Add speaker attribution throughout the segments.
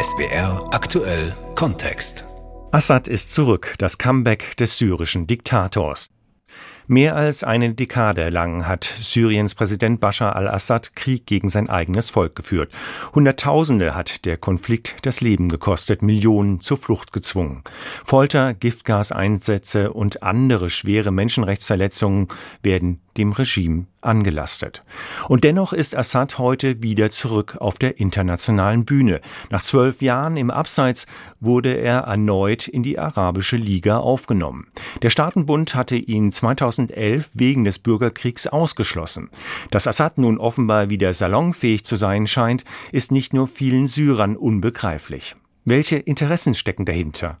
Speaker 1: SBR aktuell Kontext.
Speaker 2: Assad ist zurück, das Comeback des syrischen Diktators. Mehr als eine Dekade lang hat Syriens Präsident Bashar al-Assad Krieg gegen sein eigenes Volk geführt. Hunderttausende hat der Konflikt das Leben gekostet, Millionen zur Flucht gezwungen. Folter, Giftgaseinsätze und andere schwere Menschenrechtsverletzungen werden dem Regime angelastet. Und dennoch ist Assad heute wieder zurück auf der internationalen Bühne. Nach zwölf Jahren im Abseits wurde er erneut in die Arabische Liga aufgenommen. Der Staatenbund hatte ihn 2011 wegen des Bürgerkriegs ausgeschlossen. Dass Assad nun offenbar wieder salonfähig zu sein scheint, ist nicht nur vielen Syrern unbegreiflich. Welche Interessen stecken dahinter?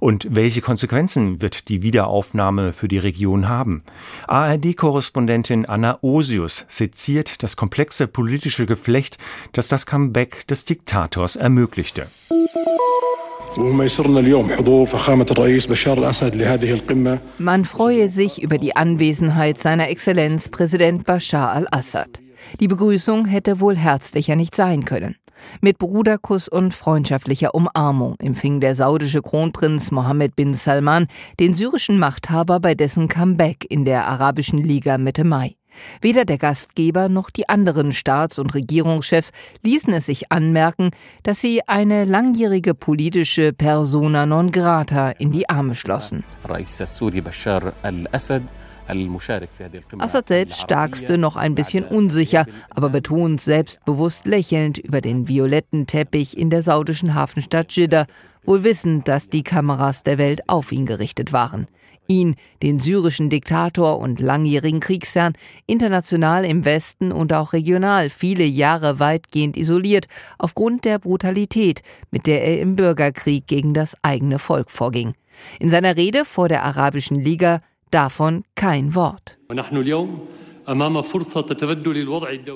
Speaker 2: Und welche Konsequenzen wird die Wiederaufnahme für die Region haben? ARD-Korrespondentin Anna Osius seziert das komplexe politische Geflecht, das das Comeback des Diktators ermöglichte.
Speaker 3: Man freue sich über die Anwesenheit seiner Exzellenz Präsident Bashar al-Assad. Die Begrüßung hätte wohl herzlicher nicht sein können. Mit Bruderkuss und freundschaftlicher Umarmung empfing der saudische Kronprinz Mohammed bin Salman den syrischen Machthaber bei dessen Comeback in der Arabischen Liga Mitte Mai. Weder der Gastgeber noch die anderen Staats- und Regierungschefs ließen es sich anmerken, dass sie eine langjährige politische Persona non grata in die Arme schlossen. Assad selbst starkste noch ein bisschen unsicher, aber betont selbstbewusst lächelnd über den violetten Teppich in der saudischen Hafenstadt Jeddah, wohl wissend, dass die Kameras der Welt auf ihn gerichtet waren. Ihn, den syrischen Diktator und langjährigen Kriegsherrn, international im Westen und auch regional viele Jahre weitgehend isoliert, aufgrund der Brutalität, mit der er im Bürgerkrieg gegen das eigene Volk vorging. In seiner Rede vor der Arabischen Liga Davon kein Wort.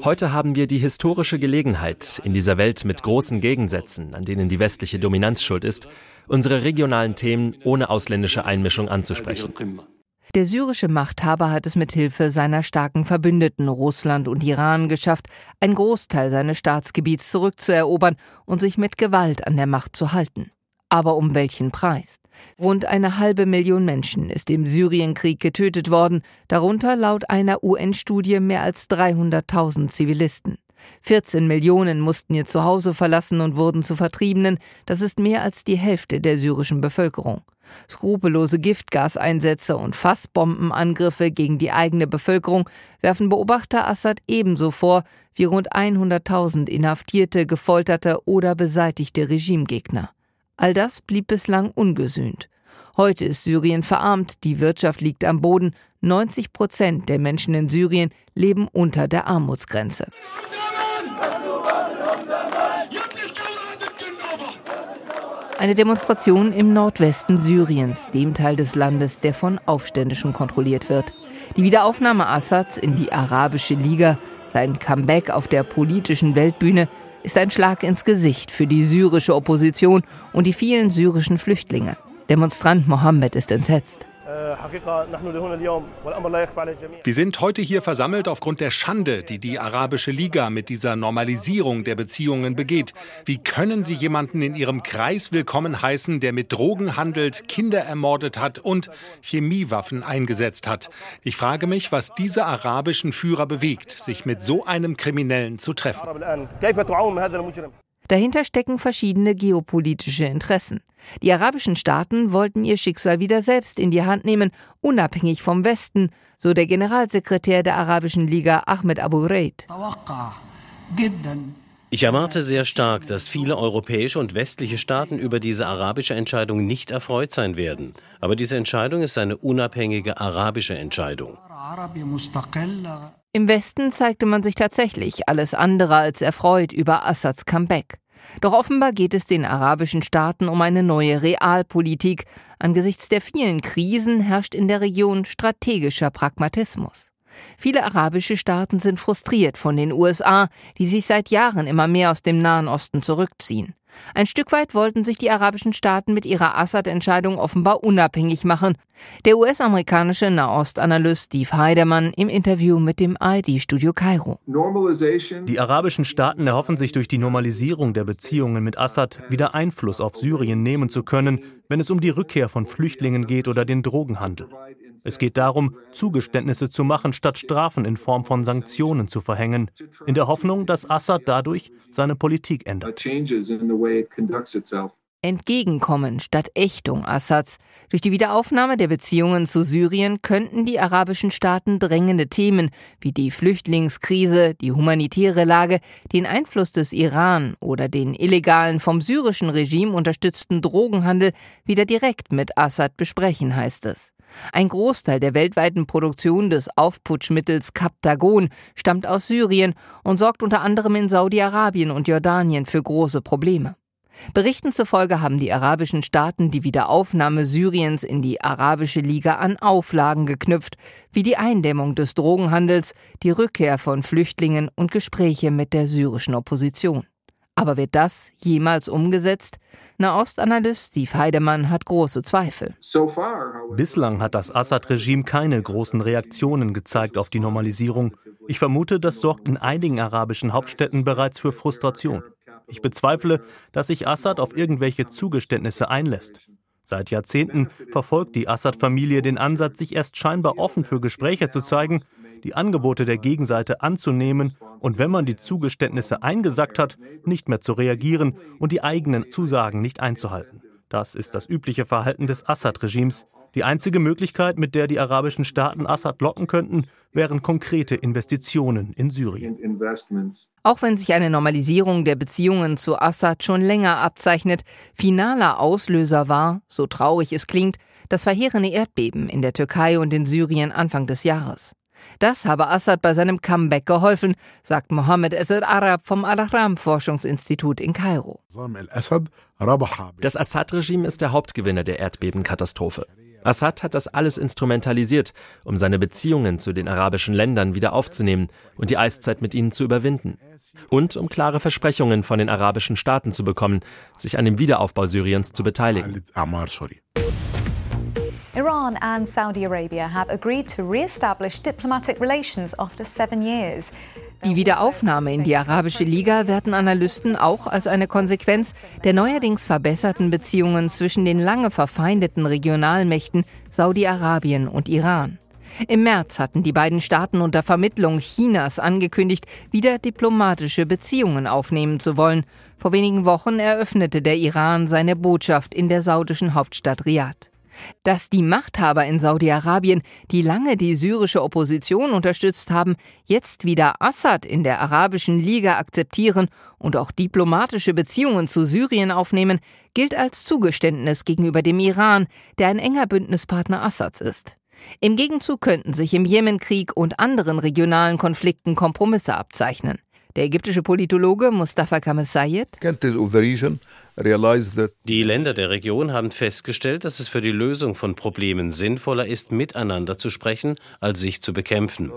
Speaker 4: Heute haben wir die historische Gelegenheit, in dieser Welt mit großen Gegensätzen, an denen die westliche Dominanz schuld ist, unsere regionalen Themen ohne ausländische Einmischung anzusprechen.
Speaker 3: Der syrische Machthaber hat es mit Hilfe seiner starken Verbündeten Russland und Iran geschafft, einen Großteil seines Staatsgebiets zurückzuerobern und sich mit Gewalt an der Macht zu halten. Aber um welchen Preis? Rund eine halbe Million Menschen ist im Syrienkrieg getötet worden, darunter laut einer UN-Studie mehr als 300.000 Zivilisten. 14 Millionen mussten ihr Zuhause verlassen und wurden zu Vertriebenen, das ist mehr als die Hälfte der syrischen Bevölkerung. Skrupellose Giftgaseinsätze und Fassbombenangriffe gegen die eigene Bevölkerung werfen Beobachter Assad ebenso vor wie rund 100.000 inhaftierte, gefolterte oder beseitigte Regimegegner. All das blieb bislang ungesühnt. Heute ist Syrien verarmt, die Wirtschaft liegt am Boden, 90 Prozent der Menschen in Syrien leben unter der Armutsgrenze. Eine Demonstration im Nordwesten Syriens, dem Teil des Landes, der von Aufständischen kontrolliert wird. Die Wiederaufnahme Assads in die Arabische Liga, sein Comeback auf der politischen Weltbühne, ist ein Schlag ins Gesicht für die syrische Opposition und die vielen syrischen Flüchtlinge. Demonstrant Mohammed ist entsetzt.
Speaker 5: Wir sind heute hier versammelt aufgrund der Schande, die die Arabische Liga mit dieser Normalisierung der Beziehungen begeht. Wie können Sie jemanden in Ihrem Kreis willkommen heißen, der mit Drogen handelt, Kinder ermordet hat und Chemiewaffen eingesetzt hat? Ich frage mich, was diese arabischen Führer bewegt, sich mit so einem Kriminellen zu treffen.
Speaker 3: Dahinter stecken verschiedene geopolitische Interessen. Die arabischen Staaten wollten ihr Schicksal wieder selbst in die Hand nehmen, unabhängig vom Westen, so der Generalsekretär der Arabischen Liga Ahmed Abu Reid.
Speaker 6: Ich erwarte sehr stark, dass viele europäische und westliche Staaten über diese arabische Entscheidung nicht erfreut sein werden. Aber diese Entscheidung ist eine unabhängige arabische Entscheidung.
Speaker 3: Im Westen zeigte man sich tatsächlich alles andere als erfreut über Assads Comeback. Doch offenbar geht es den arabischen Staaten um eine neue Realpolitik. Angesichts der vielen Krisen herrscht in der Region strategischer Pragmatismus. Viele arabische Staaten sind frustriert von den USA, die sich seit Jahren immer mehr aus dem Nahen Osten zurückziehen. Ein Stück weit wollten sich die arabischen Staaten mit ihrer Assad-Entscheidung offenbar unabhängig machen. Der US-amerikanische Nahostanalyst Steve Heidemann im Interview mit dem ARD-Studio Kairo.
Speaker 7: Die arabischen Staaten erhoffen sich durch die Normalisierung der Beziehungen mit Assad wieder Einfluss auf Syrien nehmen zu können, wenn es um die Rückkehr von Flüchtlingen geht oder den Drogenhandel. Es geht darum, Zugeständnisse zu machen, statt Strafen in Form von Sanktionen zu verhängen, in der Hoffnung, dass Assad dadurch seine Politik ändert.
Speaker 3: Entgegenkommen statt Ächtung Assads. Durch die Wiederaufnahme der Beziehungen zu Syrien könnten die arabischen Staaten drängende Themen wie die Flüchtlingskrise, die humanitäre Lage, den Einfluss des Iran oder den illegalen vom syrischen Regime unterstützten Drogenhandel wieder direkt mit Assad besprechen, heißt es. Ein Großteil der weltweiten Produktion des Aufputschmittels Captagon stammt aus Syrien und sorgt unter anderem in Saudi-Arabien und Jordanien für große Probleme. Berichten zufolge haben die arabischen Staaten die Wiederaufnahme Syriens in die Arabische Liga an Auflagen geknüpft, wie die Eindämmung des Drogenhandels, die Rückkehr von Flüchtlingen und Gespräche mit der syrischen Opposition. Aber wird das jemals umgesetzt? Nahostanalyst Steve Heidemann hat große Zweifel.
Speaker 7: Bislang hat das Assad-Regime keine großen Reaktionen gezeigt auf die Normalisierung. Ich vermute, das sorgt in einigen arabischen Hauptstädten bereits für Frustration. Ich bezweifle, dass sich Assad auf irgendwelche Zugeständnisse einlässt. Seit Jahrzehnten verfolgt die Assad-Familie den Ansatz, sich erst scheinbar offen für Gespräche zu zeigen, die Angebote der Gegenseite anzunehmen und wenn man die Zugeständnisse eingesackt hat, nicht mehr zu reagieren und die eigenen Zusagen nicht einzuhalten. Das ist das übliche Verhalten des Assad-Regimes. Die einzige Möglichkeit, mit der die arabischen Staaten Assad locken könnten, wären konkrete Investitionen in Syrien.
Speaker 3: Auch wenn sich eine Normalisierung der Beziehungen zu Assad schon länger abzeichnet, finaler Auslöser war, so traurig es klingt, das verheerende Erdbeben in der Türkei und in Syrien Anfang des Jahres. Das habe Assad bei seinem Comeback geholfen, sagt Mohammed Esed Arab vom Al-Ahram-Forschungsinstitut in Kairo.
Speaker 4: Das Assad-Regime ist der Hauptgewinner der Erdbebenkatastrophe. Assad hat das alles instrumentalisiert, um seine Beziehungen zu den arabischen Ländern wieder aufzunehmen und die Eiszeit mit ihnen zu überwinden. Und um klare Versprechungen von den arabischen Staaten zu bekommen, sich an dem Wiederaufbau Syriens zu beteiligen.
Speaker 8: Iran and Saudi Arabia have agreed to re-establish diplomatic relations after seven years.
Speaker 3: Die Wiederaufnahme in die Arabische Liga werten Analysten auch als eine Konsequenz der neuerdings verbesserten Beziehungen zwischen den lange verfeindeten Regionalmächten Saudi-Arabien und Iran. Im März hatten die beiden Staaten unter Vermittlung Chinas angekündigt, wieder diplomatische Beziehungen aufnehmen zu wollen. Vor wenigen Wochen eröffnete der Iran seine Botschaft in der saudischen Hauptstadt Riyadh. Dass die Machthaber in Saudi-Arabien, die lange die syrische Opposition unterstützt haben, jetzt wieder Assad in der Arabischen Liga akzeptieren und auch diplomatische Beziehungen zu Syrien aufnehmen, gilt als Zugeständnis gegenüber dem Iran, der ein enger Bündnispartner Assads ist. Im Gegenzug könnten sich im Jemenkrieg und anderen regionalen Konflikten Kompromisse abzeichnen. Der ägyptische Politologe Mustafa Kamal Sayed
Speaker 6: die Länder der Region haben festgestellt, dass es für die Lösung von Problemen sinnvoller ist, miteinander zu sprechen, als sich zu bekämpfen.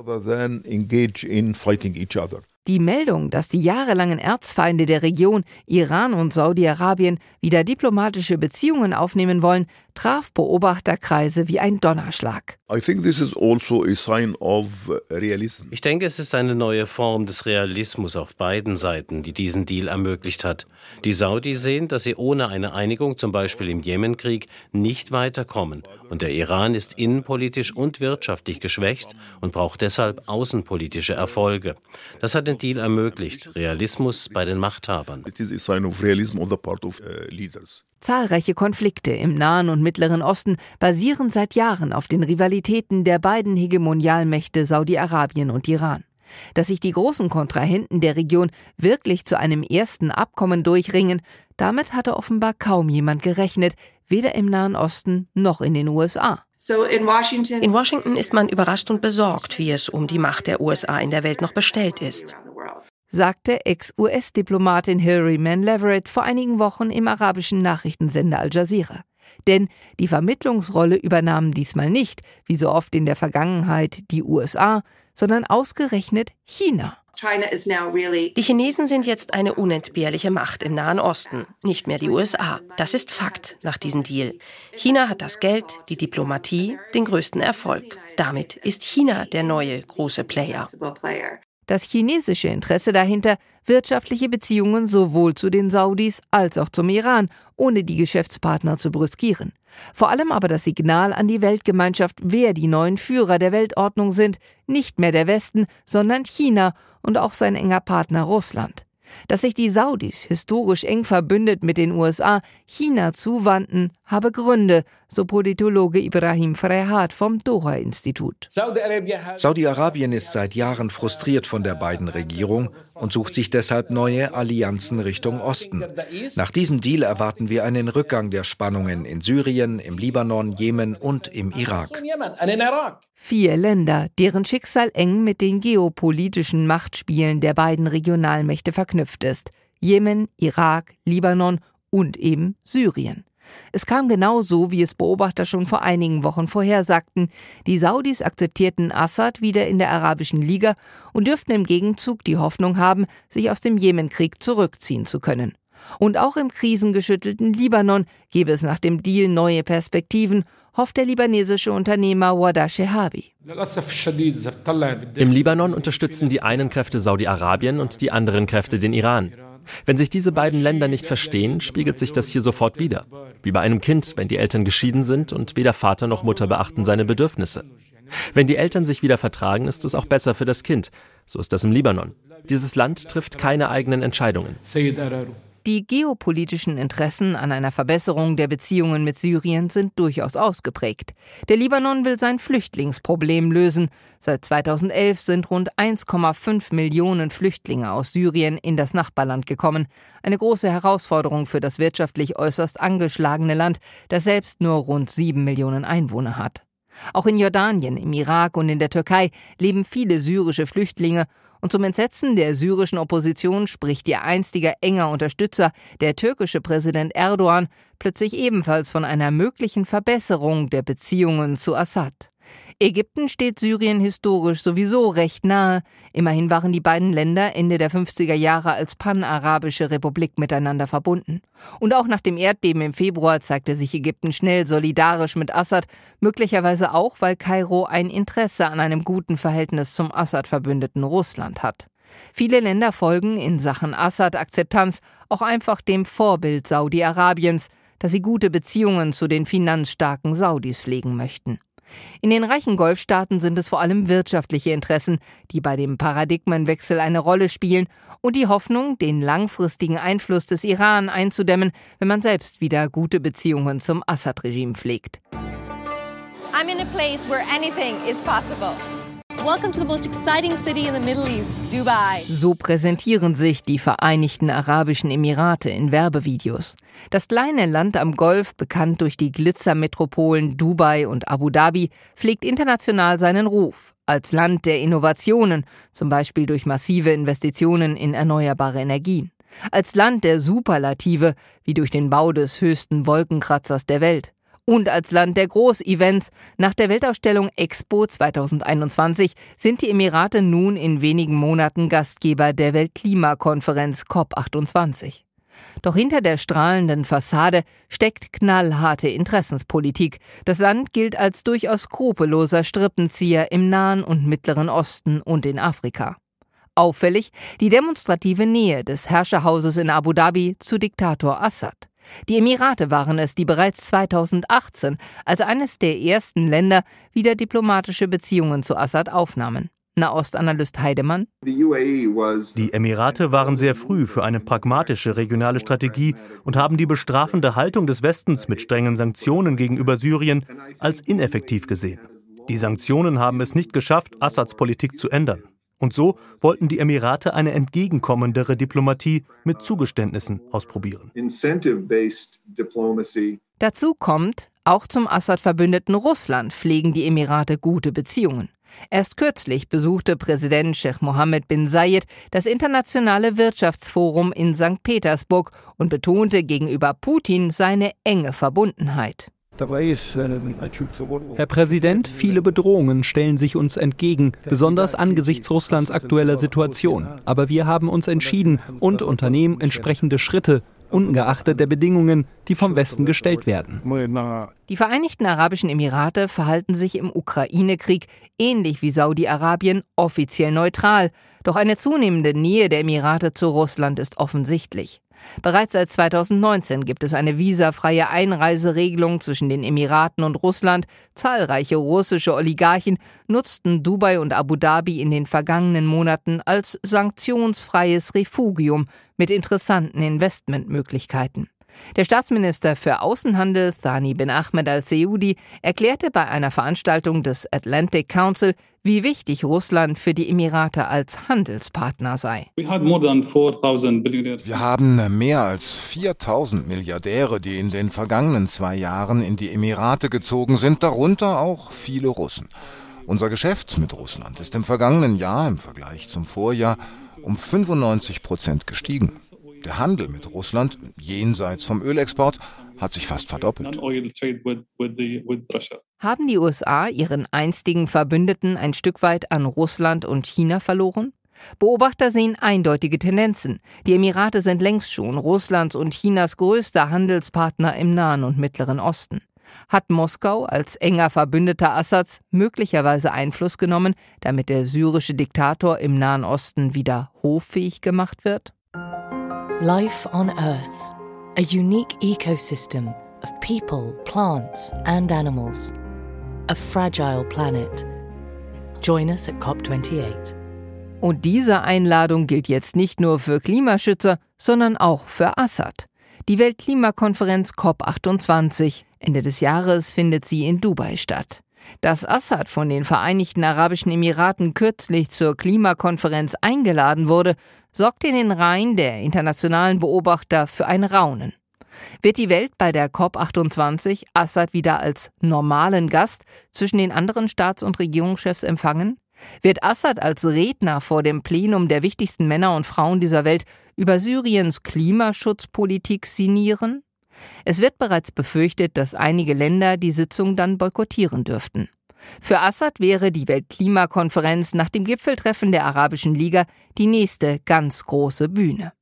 Speaker 3: Die Meldung, dass die jahrelangen Erzfeinde der Region, Iran und Saudi-Arabien, wieder diplomatische Beziehungen aufnehmen wollen, traf Beobachterkreise wie ein Donnerschlag.
Speaker 6: Also ich denke, es ist eine neue Form des Realismus auf beiden Seiten, die diesen Deal ermöglicht hat. Die Saudis sehen, dass sie ohne eine Einigung, zum Beispiel im Jemenkrieg, nicht weiterkommen. Und der Iran ist innenpolitisch und wirtschaftlich geschwächt und braucht deshalb außenpolitische Erfolge. Das hat den Deal ermöglicht. Realismus bei den Machthabern.
Speaker 3: Zahlreiche Konflikte im Nahen und Mittleren Osten basieren seit Jahren auf den Rivalitäten der beiden Hegemonialmächte Saudi-Arabien und Iran. Dass sich die großen Kontrahenten der Region wirklich zu einem ersten Abkommen durchringen, damit hatte offenbar kaum jemand gerechnet, weder im Nahen Osten noch in den USA.
Speaker 9: In Washington ist man überrascht und besorgt, wie es um die Macht der USA in der Welt noch bestellt ist
Speaker 3: sagte Ex-US-Diplomatin Hilary Mann Leverett vor einigen Wochen im arabischen Nachrichtensender Al Jazeera. Denn die Vermittlungsrolle übernahmen diesmal nicht, wie so oft in der Vergangenheit, die USA, sondern ausgerechnet China.
Speaker 9: Die Chinesen sind jetzt eine unentbehrliche Macht im Nahen Osten, nicht mehr die USA. Das ist Fakt nach diesem Deal. China hat das Geld, die Diplomatie, den größten Erfolg. Damit ist China der neue große Player.
Speaker 3: Das chinesische Interesse dahinter, wirtschaftliche Beziehungen sowohl zu den Saudis als auch zum Iran, ohne die Geschäftspartner zu brüskieren. Vor allem aber das Signal an die Weltgemeinschaft, wer die neuen Führer der Weltordnung sind, nicht mehr der Westen, sondern China und auch sein enger Partner Russland. Dass sich die Saudis historisch eng verbündet mit den USA China zuwandten, habe Gründe, so Politologe Ibrahim Frehat vom Doha-Institut.
Speaker 10: Saudi-Arabien ist seit Jahren frustriert von der beiden Regierung und sucht sich deshalb neue Allianzen Richtung Osten. Nach diesem Deal erwarten wir einen Rückgang der Spannungen in Syrien, im Libanon, Jemen und im Irak.
Speaker 3: Vier Länder, deren Schicksal eng mit den geopolitischen Machtspielen der beiden Regionalmächte verknüpft ist. Jemen, Irak, Libanon und eben Syrien. Es kam genau so, wie es Beobachter schon vor einigen Wochen vorhersagten. Die Saudis akzeptierten Assad wieder in der Arabischen Liga und dürften im Gegenzug die Hoffnung haben, sich aus dem Jemenkrieg zurückziehen zu können. Und auch im krisengeschüttelten Libanon gebe es nach dem Deal neue Perspektiven, hofft der libanesische Unternehmer Wada Shehabi.
Speaker 4: Im Libanon unterstützen die einen Kräfte Saudi-Arabien und die anderen Kräfte den Iran. Wenn sich diese beiden Länder nicht verstehen, spiegelt sich das hier sofort wieder. Wie bei einem Kind, wenn die Eltern geschieden sind und weder Vater noch Mutter beachten seine Bedürfnisse. Wenn die Eltern sich wieder vertragen, ist es auch besser für das Kind. So ist das im Libanon. Dieses Land trifft keine eigenen Entscheidungen.
Speaker 3: Die geopolitischen Interessen an einer Verbesserung der Beziehungen mit Syrien sind durchaus ausgeprägt. Der Libanon will sein Flüchtlingsproblem lösen. Seit 2011 sind rund 1,5 Millionen Flüchtlinge aus Syrien in das Nachbarland gekommen. Eine große Herausforderung für das wirtschaftlich äußerst angeschlagene Land, das selbst nur rund sieben Millionen Einwohner hat. Auch in Jordanien, im Irak und in der Türkei leben viele syrische Flüchtlinge und zum Entsetzen der syrischen Opposition spricht ihr einstiger enger Unterstützer, der türkische Präsident Erdogan, plötzlich ebenfalls von einer möglichen Verbesserung der Beziehungen zu Assad. Ägypten steht Syrien historisch sowieso recht nahe. Immerhin waren die beiden Länder Ende der 50er Jahre als panarabische Republik miteinander verbunden. Und auch nach dem Erdbeben im Februar zeigte sich Ägypten schnell solidarisch mit Assad, möglicherweise auch, weil Kairo ein Interesse an einem guten Verhältnis zum Assad-Verbündeten Russland hat. Viele Länder folgen in Sachen Assad-Akzeptanz auch einfach dem Vorbild Saudi-Arabiens, dass sie gute Beziehungen zu den finanzstarken Saudis pflegen möchten. In den reichen Golfstaaten sind es vor allem wirtschaftliche Interessen, die bei dem Paradigmenwechsel eine Rolle spielen und die Hoffnung, den langfristigen Einfluss des Iran einzudämmen, wenn man selbst wieder gute Beziehungen zum Assad-Regime pflegt. I'm in a place where anything is possible. Welcome to the most exciting city in the Middle East, Dubai. So präsentieren sich die Vereinigten Arabischen Emirate in Werbevideos. Das kleine Land am Golf, bekannt durch die Glitzermetropolen Dubai und Abu Dhabi, pflegt international seinen Ruf als Land der Innovationen, zum Beispiel durch massive Investitionen in erneuerbare Energien. Als Land der Superlative, wie durch den Bau des höchsten Wolkenkratzers der Welt und als Land der Großevents. Nach der Weltausstellung Expo 2021 sind die Emirate nun in wenigen Monaten Gastgeber der Weltklimakonferenz COP28. Doch hinter der strahlenden Fassade steckt knallharte Interessenspolitik. Das Land gilt als durchaus skrupelloser Strippenzieher im Nahen und Mittleren Osten und in Afrika. Auffällig die demonstrative Nähe des Herrscherhauses in Abu Dhabi zu Diktator Assad. Die Emirate waren es, die bereits 2018 als eines der ersten Länder wieder diplomatische Beziehungen zu Assad aufnahmen. Nahostanalyst Heidemann.
Speaker 7: Die Emirate waren sehr früh für eine pragmatische regionale Strategie und haben die bestrafende Haltung des Westens mit strengen Sanktionen gegenüber Syrien als ineffektiv gesehen. Die Sanktionen haben es nicht geschafft, Assads Politik zu ändern. Und so wollten die Emirate eine entgegenkommendere Diplomatie mit Zugeständnissen ausprobieren.
Speaker 3: Dazu kommt, auch zum Assad-Verbündeten Russland pflegen die Emirate gute Beziehungen. Erst kürzlich besuchte Präsident Sheikh Mohammed bin Zayed das Internationale Wirtschaftsforum in St. Petersburg und betonte gegenüber Putin seine enge Verbundenheit.
Speaker 11: Herr Präsident, viele Bedrohungen stellen sich uns entgegen, besonders angesichts Russlands aktueller Situation. Aber wir haben uns entschieden und unternehmen entsprechende Schritte, ungeachtet der Bedingungen, die vom Westen gestellt werden.
Speaker 3: Die Vereinigten Arabischen Emirate verhalten sich im Ukraine-Krieg ähnlich wie Saudi-Arabien offiziell neutral. Doch eine zunehmende Nähe der Emirate zu Russland ist offensichtlich. Bereits seit 2019 gibt es eine visafreie Einreiseregelung zwischen den Emiraten und Russland. Zahlreiche russische Oligarchen nutzten Dubai und Abu Dhabi in den vergangenen Monaten als sanktionsfreies Refugium mit interessanten Investmentmöglichkeiten. Der Staatsminister für Außenhandel Thani bin Ahmed al-Seudi erklärte bei einer Veranstaltung des Atlantic Council, wie wichtig Russland für die Emirate als Handelspartner sei.
Speaker 12: Wir haben mehr als 4000 Milliardäre, die in den vergangenen zwei Jahren in die Emirate gezogen sind, darunter auch viele Russen. Unser Geschäft mit Russland ist im vergangenen Jahr im Vergleich zum Vorjahr um 95 Prozent gestiegen. Der Handel mit Russland jenseits vom Ölexport hat sich fast verdoppelt.
Speaker 3: Haben die USA ihren einstigen Verbündeten ein Stück weit an Russland und China verloren? Beobachter sehen eindeutige Tendenzen. Die Emirate sind längst schon Russlands und Chinas größter Handelspartner im Nahen und Mittleren Osten. Hat Moskau als enger Verbündeter Assads möglicherweise Einfluss genommen, damit der syrische Diktator im Nahen Osten wieder hoffähig gemacht wird?
Speaker 13: Life on Earth, a unique ecosystem of people, plants, and animals. A fragile planet. Join us at COP28.
Speaker 3: Und diese Einladung gilt jetzt nicht nur für Klimaschützer, sondern auch für Assad. Die Weltklimakonferenz COP28 Ende des Jahres findet sie in Dubai statt. Dass Assad von den Vereinigten Arabischen Emiraten kürzlich zur Klimakonferenz eingeladen wurde, sorgt in den Reihen der internationalen Beobachter für ein Raunen. Wird die Welt bei der COP28 Assad wieder als normalen Gast zwischen den anderen Staats- und Regierungschefs empfangen? Wird Assad als Redner vor dem Plenum der wichtigsten Männer und Frauen dieser Welt über Syriens Klimaschutzpolitik sinnieren? Es wird bereits befürchtet, dass einige Länder die Sitzung dann boykottieren dürften. Für Assad wäre die Weltklimakonferenz nach dem Gipfeltreffen der Arabischen Liga die nächste ganz große Bühne.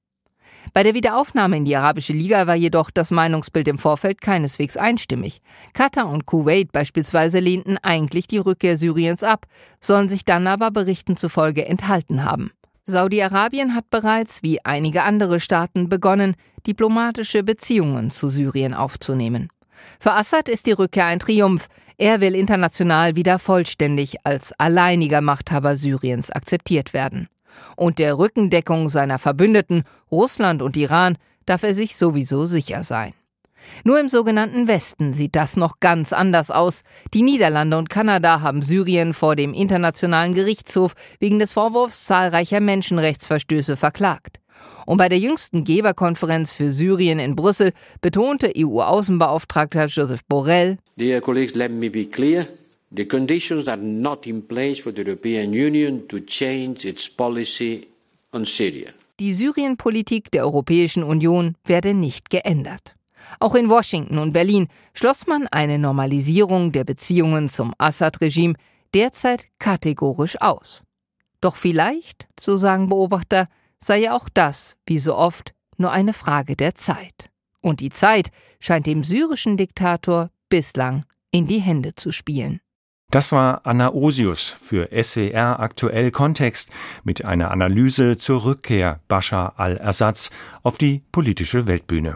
Speaker 3: Bei der Wiederaufnahme in die Arabische Liga war jedoch das Meinungsbild im Vorfeld keineswegs einstimmig. Katar und Kuwait beispielsweise lehnten eigentlich die Rückkehr Syriens ab, sollen sich dann aber Berichten zufolge enthalten haben. Saudi-Arabien hat bereits, wie einige andere Staaten, begonnen, diplomatische Beziehungen zu Syrien aufzunehmen. Für Assad ist die Rückkehr ein Triumph. Er will international wieder vollständig als alleiniger Machthaber Syriens akzeptiert werden. Und der Rückendeckung seiner Verbündeten, Russland und Iran, darf er sich sowieso sicher sein. Nur im sogenannten Westen sieht das noch ganz anders aus. Die Niederlande und Kanada haben Syrien vor dem Internationalen Gerichtshof wegen des Vorwurfs zahlreicher Menschenrechtsverstöße verklagt. Und bei der jüngsten Geberkonferenz für Syrien in Brüssel betonte EU-Außenbeauftragter Joseph Borrell,
Speaker 14: Dear colleagues, let me be clear. The conditions are not in place for the European Union to change its policy on Syria.
Speaker 3: Die Syrienpolitik der Europäischen Union werde nicht geändert. Auch in Washington und Berlin schloss man eine Normalisierung der Beziehungen zum Assad-Regime derzeit kategorisch aus. Doch vielleicht, so sagen Beobachter, sei ja auch das, wie so oft, nur eine Frage der Zeit. Und die Zeit scheint dem syrischen Diktator bislang in die Hände zu spielen.
Speaker 2: Das war Anna Osius für SWR Aktuell Kontext mit einer Analyse zur Rückkehr Bashar al-Assads auf die politische Weltbühne.